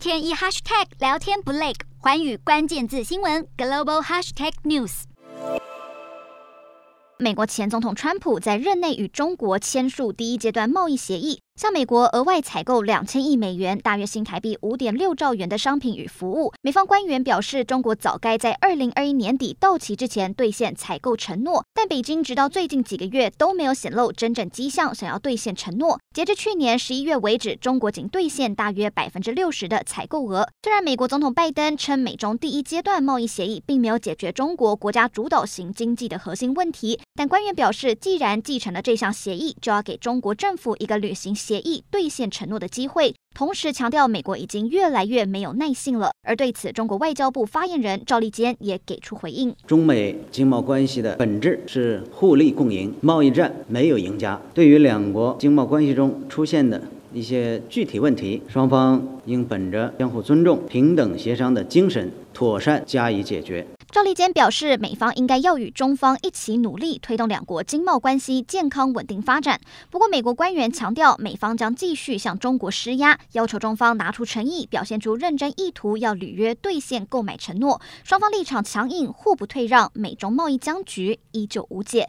天一 hashtag 聊天不累，环宇关键字新闻 global hashtag news。美国前总统川普在任内与中国签署第一阶段贸易协议。向美国额外采购两千亿美元，大约新台币五点六兆元的商品与服务。美方官员表示，中国早该在二零二一年底到期之前兑现采购承诺，但北京直到最近几个月都没有显露真正迹象想要兑现承诺。截至去年十一月为止，中国仅兑现大约百分之六十的采购额。虽然美国总统拜登称美中第一阶段贸易协议并没有解决中国国家主导型经济的核心问题，但官员表示，既然继承了这项协议，就要给中国政府一个履行协议兑现承诺的机会，同时强调美国已经越来越没有耐性了。而对此，中国外交部发言人赵立坚也给出回应：中美经贸关系的本质是互利共赢，贸易战没有赢家。对于两国经贸关系中出现的一些具体问题，双方应本着相互尊重、平等协商的精神，妥善加以解决。赵立坚表示，美方应该要与中方一起努力，推动两国经贸关系健康稳定发展。不过，美国官员强调，美方将继续向中国施压，要求中方拿出诚意，表现出认真意图，要履约兑现购买承诺。双方立场强硬，互不退让，美中贸易僵局依旧无解。